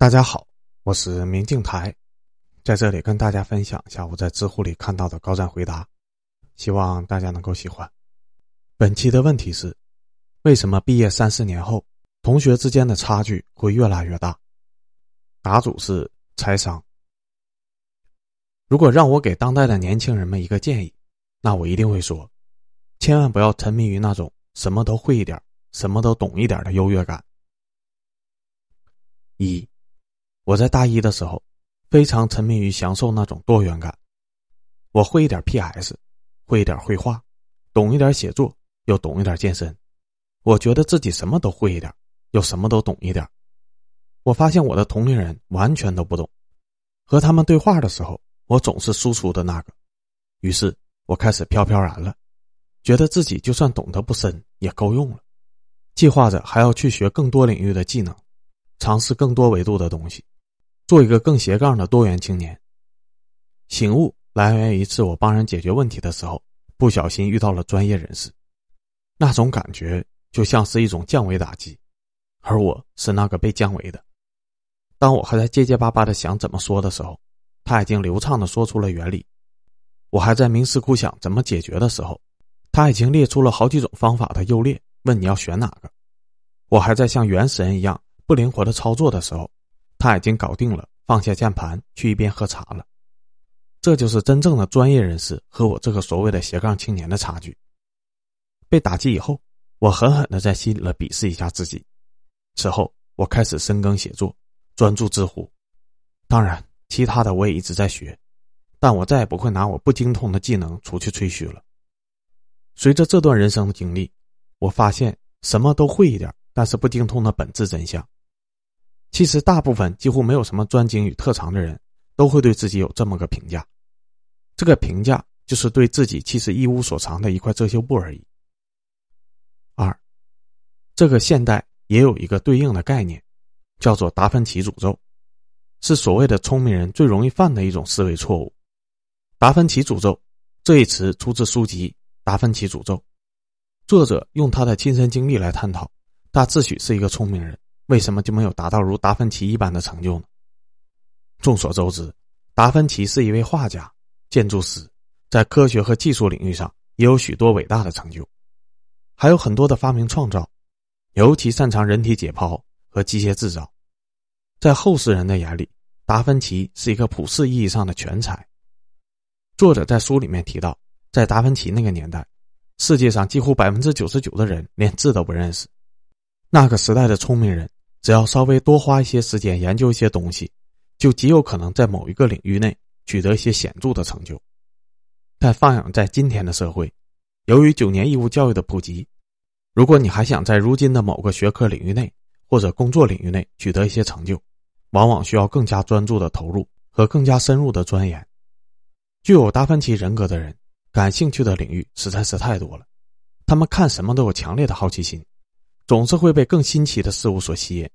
大家好，我是明镜台，在这里跟大家分享一下我在知乎里看到的高赞回答，希望大家能够喜欢。本期的问题是：为什么毕业三四年后，同学之间的差距会越来越大？答主是财商。如果让我给当代的年轻人们一个建议，那我一定会说，千万不要沉迷于那种什么都会一点、什么都懂一点的优越感。一。我在大一的时候，非常沉迷于享受那种多元感。我会一点 PS，会一点绘画，懂一点写作，又懂一点健身。我觉得自己什么都会一点，又什么都懂一点。我发现我的同龄人完全都不懂。和他们对话的时候，我总是输出的那个。于是我开始飘飘然了，觉得自己就算懂得不深也够用了。计划着还要去学更多领域的技能，尝试更多维度的东西。做一个更斜杠的多元青年。醒悟来源于一次我帮人解决问题的时候，不小心遇到了专业人士，那种感觉就像是一种降维打击，而我是那个被降维的。当我还在结结巴巴的想怎么说的时候，他已经流畅的说出了原理；我还在冥思苦想怎么解决的时候，他已经列出了好几种方法的优劣，问你要选哪个；我还在像原始人一样不灵活的操作的时候。他已经搞定了，放下键盘去一边喝茶了。这就是真正的专业人士和我这个所谓的斜杠青年的差距。被打击以后，我狠狠的在心里了鄙视一下自己。此后，我开始深耕写作，专注知乎。当然，其他的我也一直在学，但我再也不会拿我不精通的技能出去吹嘘了。随着这段人生的经历，我发现什么都会一点，但是不精通的本质真相。其实，大部分几乎没有什么专精与特长的人，都会对自己有这么个评价。这个评价就是对自己其实一无所长的一块遮羞布而已。二，这个现代也有一个对应的概念，叫做达芬奇诅咒，是所谓的聪明人最容易犯的一种思维错误。达芬奇诅咒这一词出自书籍《达芬奇诅咒》，作者用他的亲身经历来探讨，他自诩是一个聪明人。为什么就没有达到如达芬奇一般的成就呢？众所周知，达芬奇是一位画家、建筑师，在科学和技术领域上也有许多伟大的成就，还有很多的发明创造，尤其擅长人体解剖和机械制造。在后世人的眼里，达芬奇是一个普世意义上的全才。作者在书里面提到，在达芬奇那个年代，世界上几乎百分之九十九的人连字都不认识，那个时代的聪明人。只要稍微多花一些时间研究一些东西，就极有可能在某一个领域内取得一些显著的成就。但放养在今天的社会，由于九年义务教育的普及，如果你还想在如今的某个学科领域内或者工作领域内取得一些成就，往往需要更加专注的投入和更加深入的钻研。具有达芬奇人格的人，感兴趣的领域实在是太多了，他们看什么都有强烈的好奇心。总是会被更新奇的事物所吸引，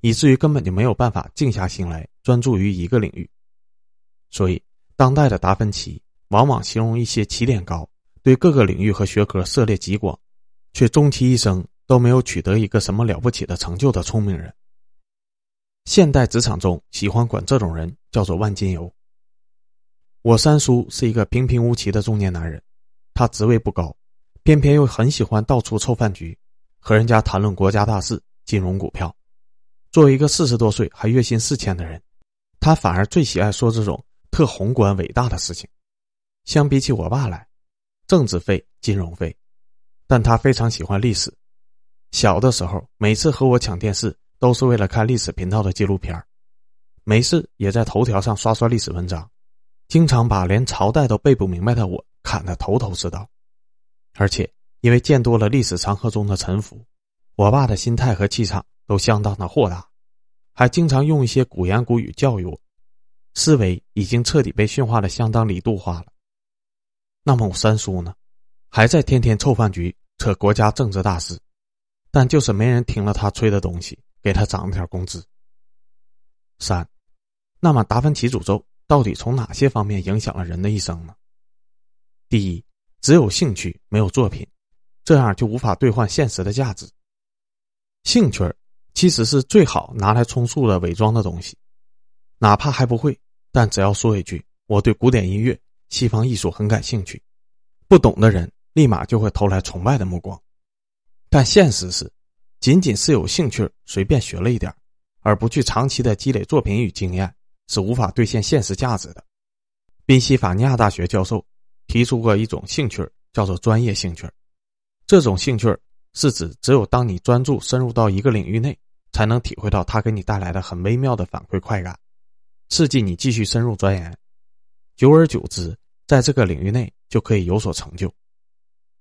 以至于根本就没有办法静下心来专注于一个领域。所以，当代的达芬奇往往形容一些起点高、对各个领域和学科涉猎极广，却终其一生都没有取得一个什么了不起的成就的聪明人。现代职场中喜欢管这种人叫做“万金油”。我三叔是一个平平无奇的中年男人，他职位不高，偏偏又很喜欢到处凑饭局。和人家谈论国家大事、金融股票，作为一个四十多岁还月薪四千的人，他反而最喜爱说这种特宏观伟大的事情。相比起我爸来，政治费、金融费，但他非常喜欢历史。小的时候，每次和我抢电视，都是为了看历史频道的纪录片没事也在头条上刷刷历史文章，经常把连朝代都背不明白的我砍得头头是道，而且。因为见多了历史长河中的沉浮，我爸的心态和气场都相当的豁达，还经常用一些古言古语教育我，思维已经彻底被驯化的相当离度化了。那么我三叔呢，还在天天凑饭局扯国家政治大事，但就是没人听了他吹的东西，给他涨了点工资。三，那么达芬奇诅咒到底从哪些方面影响了人的一生呢？第一，只有兴趣没有作品。这样就无法兑换现实的价值。兴趣其实是最好拿来充数的伪装的东西。哪怕还不会，但只要说一句“我对古典音乐、西方艺术很感兴趣”，不懂的人立马就会投来崇拜的目光。但现实是，仅仅是有兴趣随便学了一点，而不去长期的积累作品与经验，是无法兑现现实价值的。宾夕法尼亚大学教授提出过一种兴趣，叫做专业兴趣。这种兴趣是指只有当你专注深入到一个领域内，才能体会到它给你带来的很微妙的反馈快感。刺激你继续深入钻研，久而久之，在这个领域内就可以有所成就。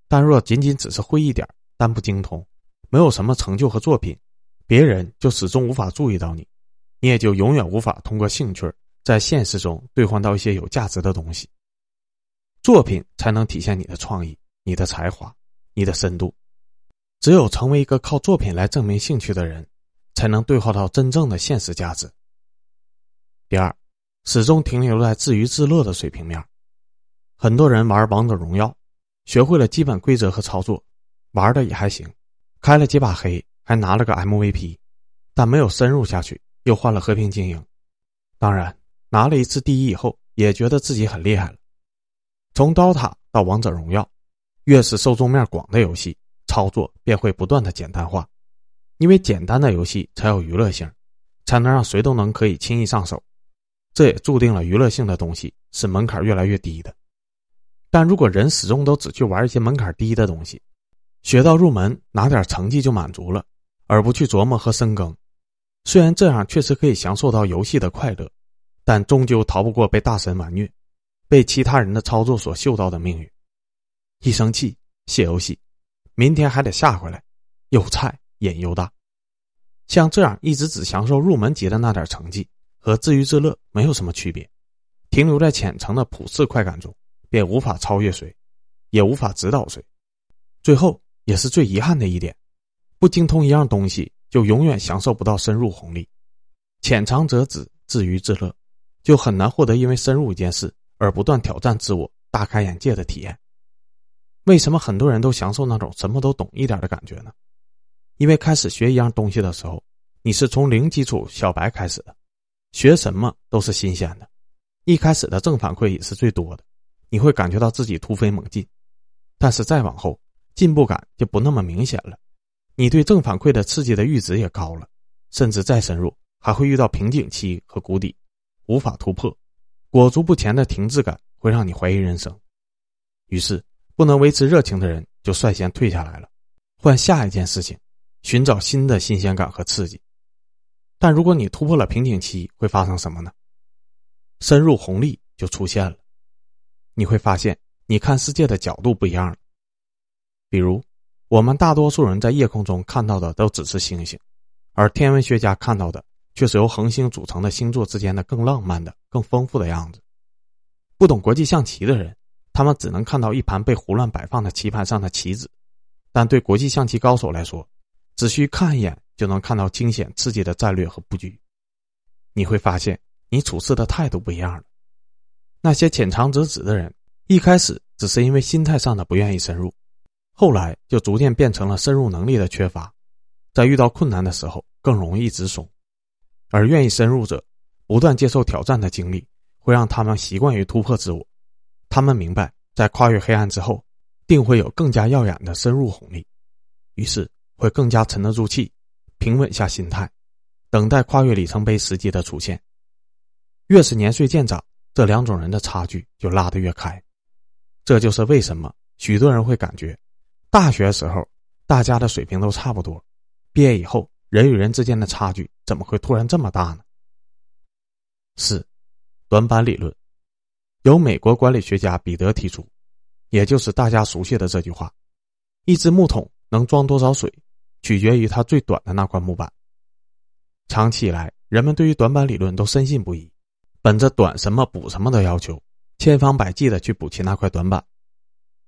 但若仅仅只是会一点，但不精通，没有什么成就和作品，别人就始终无法注意到你，你也就永远无法通过兴趣在现实中兑换到一些有价值的东西。作品才能体现你的创意、你的才华、你的深度。只有成为一个靠作品来证明兴趣的人，才能兑换到真正的现实价值。第二，始终停留在自娱自乐的水平面。很多人玩王者荣耀，学会了基本规则和操作，玩的也还行，开了几把黑，还拿了个 MVP，但没有深入下去，又换了和平精英。当然，拿了一次第一以后，也觉得自己很厉害了。从刀塔到王者荣耀，越是受众面广的游戏，操作便会不断的简单化，因为简单的游戏才有娱乐性，才能让谁都能可以轻易上手。这也注定了娱乐性的东西是门槛越来越低的，但如果人始终都只去玩一些门槛低的东西，学到入门拿点成绩就满足了，而不去琢磨和深耕，虽然这样确实可以享受到游戏的快乐，但终究逃不过被大神玩虐、被其他人的操作所嗅到的命运。一生气卸游戏，明天还得下回来，又菜瘾又大。像这样一直只享受入门级的那点成绩。和自娱自乐没有什么区别，停留在浅层的普世快感中，便无法超越谁，也无法指导谁。最后也是最遗憾的一点，不精通一样东西，就永远享受不到深入红利。浅尝辄止，自娱自乐，就很难获得因为深入一件事而不断挑战自我、大开眼界的体验。为什么很多人都享受那种什么都懂一点的感觉呢？因为开始学一样东西的时候，你是从零基础小白开始的。学什么都是新鲜的，一开始的正反馈也是最多的，你会感觉到自己突飞猛进。但是再往后，进步感就不那么明显了，你对正反馈的刺激的阈值也高了，甚至再深入还会遇到瓶颈期和谷底，无法突破，裹足不前的停滞感会让你怀疑人生。于是，不能维持热情的人就率先退下来了，换下一件事情，寻找新的新鲜感和刺激。但如果你突破了瓶颈期，会发生什么呢？深入红利就出现了，你会发现你看世界的角度不一样了。比如，我们大多数人在夜空中看到的都只是星星，而天文学家看到的却是由恒星组成的星座之间的更浪漫的、更丰富的样子。不懂国际象棋的人，他们只能看到一盘被胡乱摆放的棋盘上的棋子，但对国际象棋高手来说，只需看一眼。就能看到惊险刺激的战略和布局，你会发现你处事的态度不一样了。那些浅尝辄止的人，一开始只是因为心态上的不愿意深入，后来就逐渐变成了深入能力的缺乏，在遇到困难的时候更容易直怂。而愿意深入者，不断接受挑战的经历，会让他们习惯于突破自我。他们明白，在跨越黑暗之后，定会有更加耀眼的深入红利，于是会更加沉得住气。平稳下心态，等待跨越里程碑时机的出现。越是年岁渐长，这两种人的差距就拉得越开。这就是为什么许多人会感觉，大学时候大家的水平都差不多，毕业以后人与人之间的差距怎么会突然这么大呢？四，短板理论，由美国管理学家彼得提出，也就是大家熟悉的这句话：一只木桶能装多少水？取决于它最短的那块木板。长期以来，人们对于短板理论都深信不疑，本着短什么补什么的要求，千方百计的去补齐那块短板。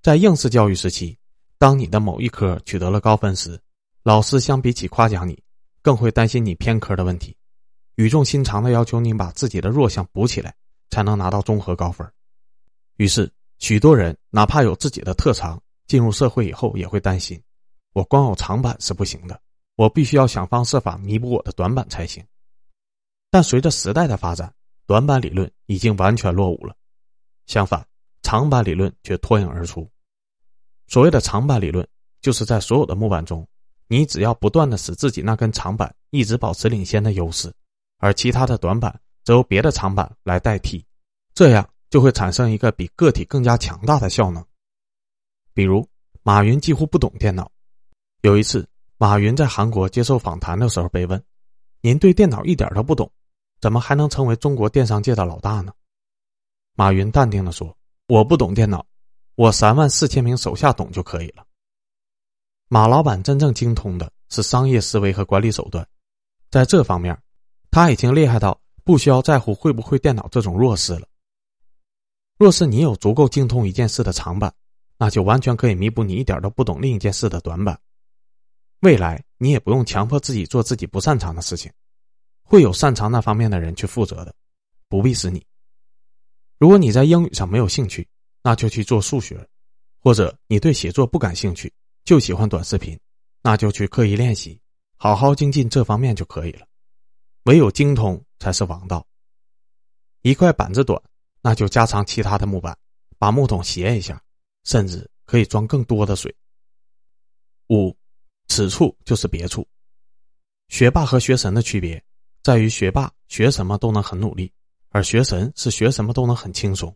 在应试教育时期，当你的某一科取得了高分时，老师相比起夸奖你，更会担心你偏科的问题，语重心长的要求你把自己的弱项补起来，才能拿到综合高分。于是，许多人哪怕有自己的特长，进入社会以后也会担心。我光有长板是不行的，我必须要想方设法弥补我的短板才行。但随着时代的发展，短板理论已经完全落伍了，相反，长板理论却脱颖而出。所谓的长板理论，就是在所有的木板中，你只要不断的使自己那根长板一直保持领先的优势，而其他的短板由别的长板来代替，这样就会产生一个比个体更加强大的效能。比如，马云几乎不懂电脑。有一次，马云在韩国接受访谈的时候被问：“您对电脑一点都不懂，怎么还能成为中国电商界的老大呢？”马云淡定的说：“我不懂电脑，我三万四千名手下懂就可以了。”马老板真正精通的是商业思维和管理手段，在这方面，他已经厉害到不需要在乎会不会电脑这种弱势了。若是你有足够精通一件事的长板，那就完全可以弥补你一点都不懂另一件事的短板。未来你也不用强迫自己做自己不擅长的事情，会有擅长那方面的人去负责的，不必是你。如果你在英语上没有兴趣，那就去做数学；或者你对写作不感兴趣，就喜欢短视频，那就去刻意练习，好好精进这方面就可以了。唯有精通才是王道。一块板子短，那就加长其他的木板，把木桶斜一下，甚至可以装更多的水。五。此处就是别处。学霸和学神的区别在于，学霸学什么都能很努力，而学神是学什么都能很轻松。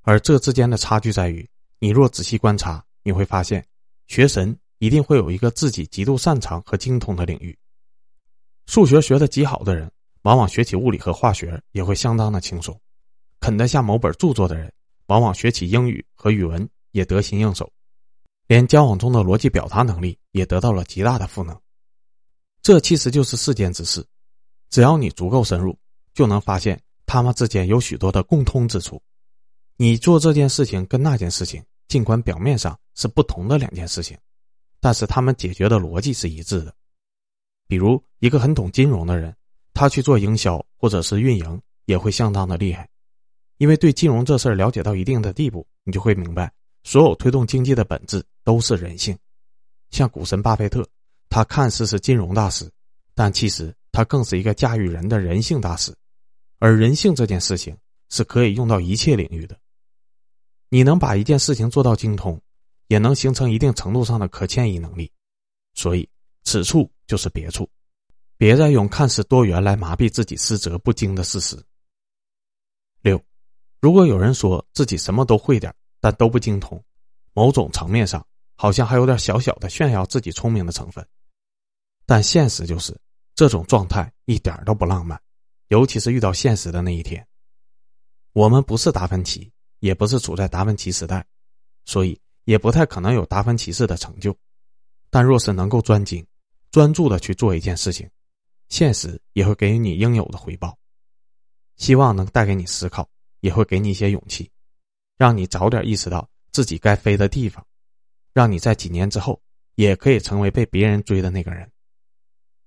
而这之间的差距在于，你若仔细观察，你会发现，学神一定会有一个自己极度擅长和精通的领域。数学学的极好的人，往往学起物理和化学也会相当的轻松；啃得下某本著作的人，往往学起英语和语文也得心应手。连交往中的逻辑表达能力也得到了极大的赋能，这其实就是世间之事。只要你足够深入，就能发现他们之间有许多的共通之处。你做这件事情跟那件事情，尽管表面上是不同的两件事情，但是他们解决的逻辑是一致的。比如，一个很懂金融的人，他去做营销或者是运营，也会相当的厉害，因为对金融这事儿了解到一定的地步，你就会明白。所有推动经济的本质都是人性，像股神巴菲特，他看似是金融大师，但其实他更是一个驾驭人的人性大师。而人性这件事情是可以用到一切领域的。你能把一件事情做到精通，也能形成一定程度上的可迁移能力。所以，此处就是别处，别再用看似多元来麻痹自己思哲不精的事实。六，如果有人说自己什么都会点。但都不精通，某种层面上好像还有点小小的炫耀自己聪明的成分，但现实就是这种状态一点都不浪漫，尤其是遇到现实的那一天。我们不是达芬奇，也不是处在达芬奇时代，所以也不太可能有达芬奇式的成就。但若是能够专精、专注的去做一件事情，现实也会给予你应有的回报。希望能带给你思考，也会给你一些勇气。让你早点意识到自己该飞的地方，让你在几年之后也可以成为被别人追的那个人。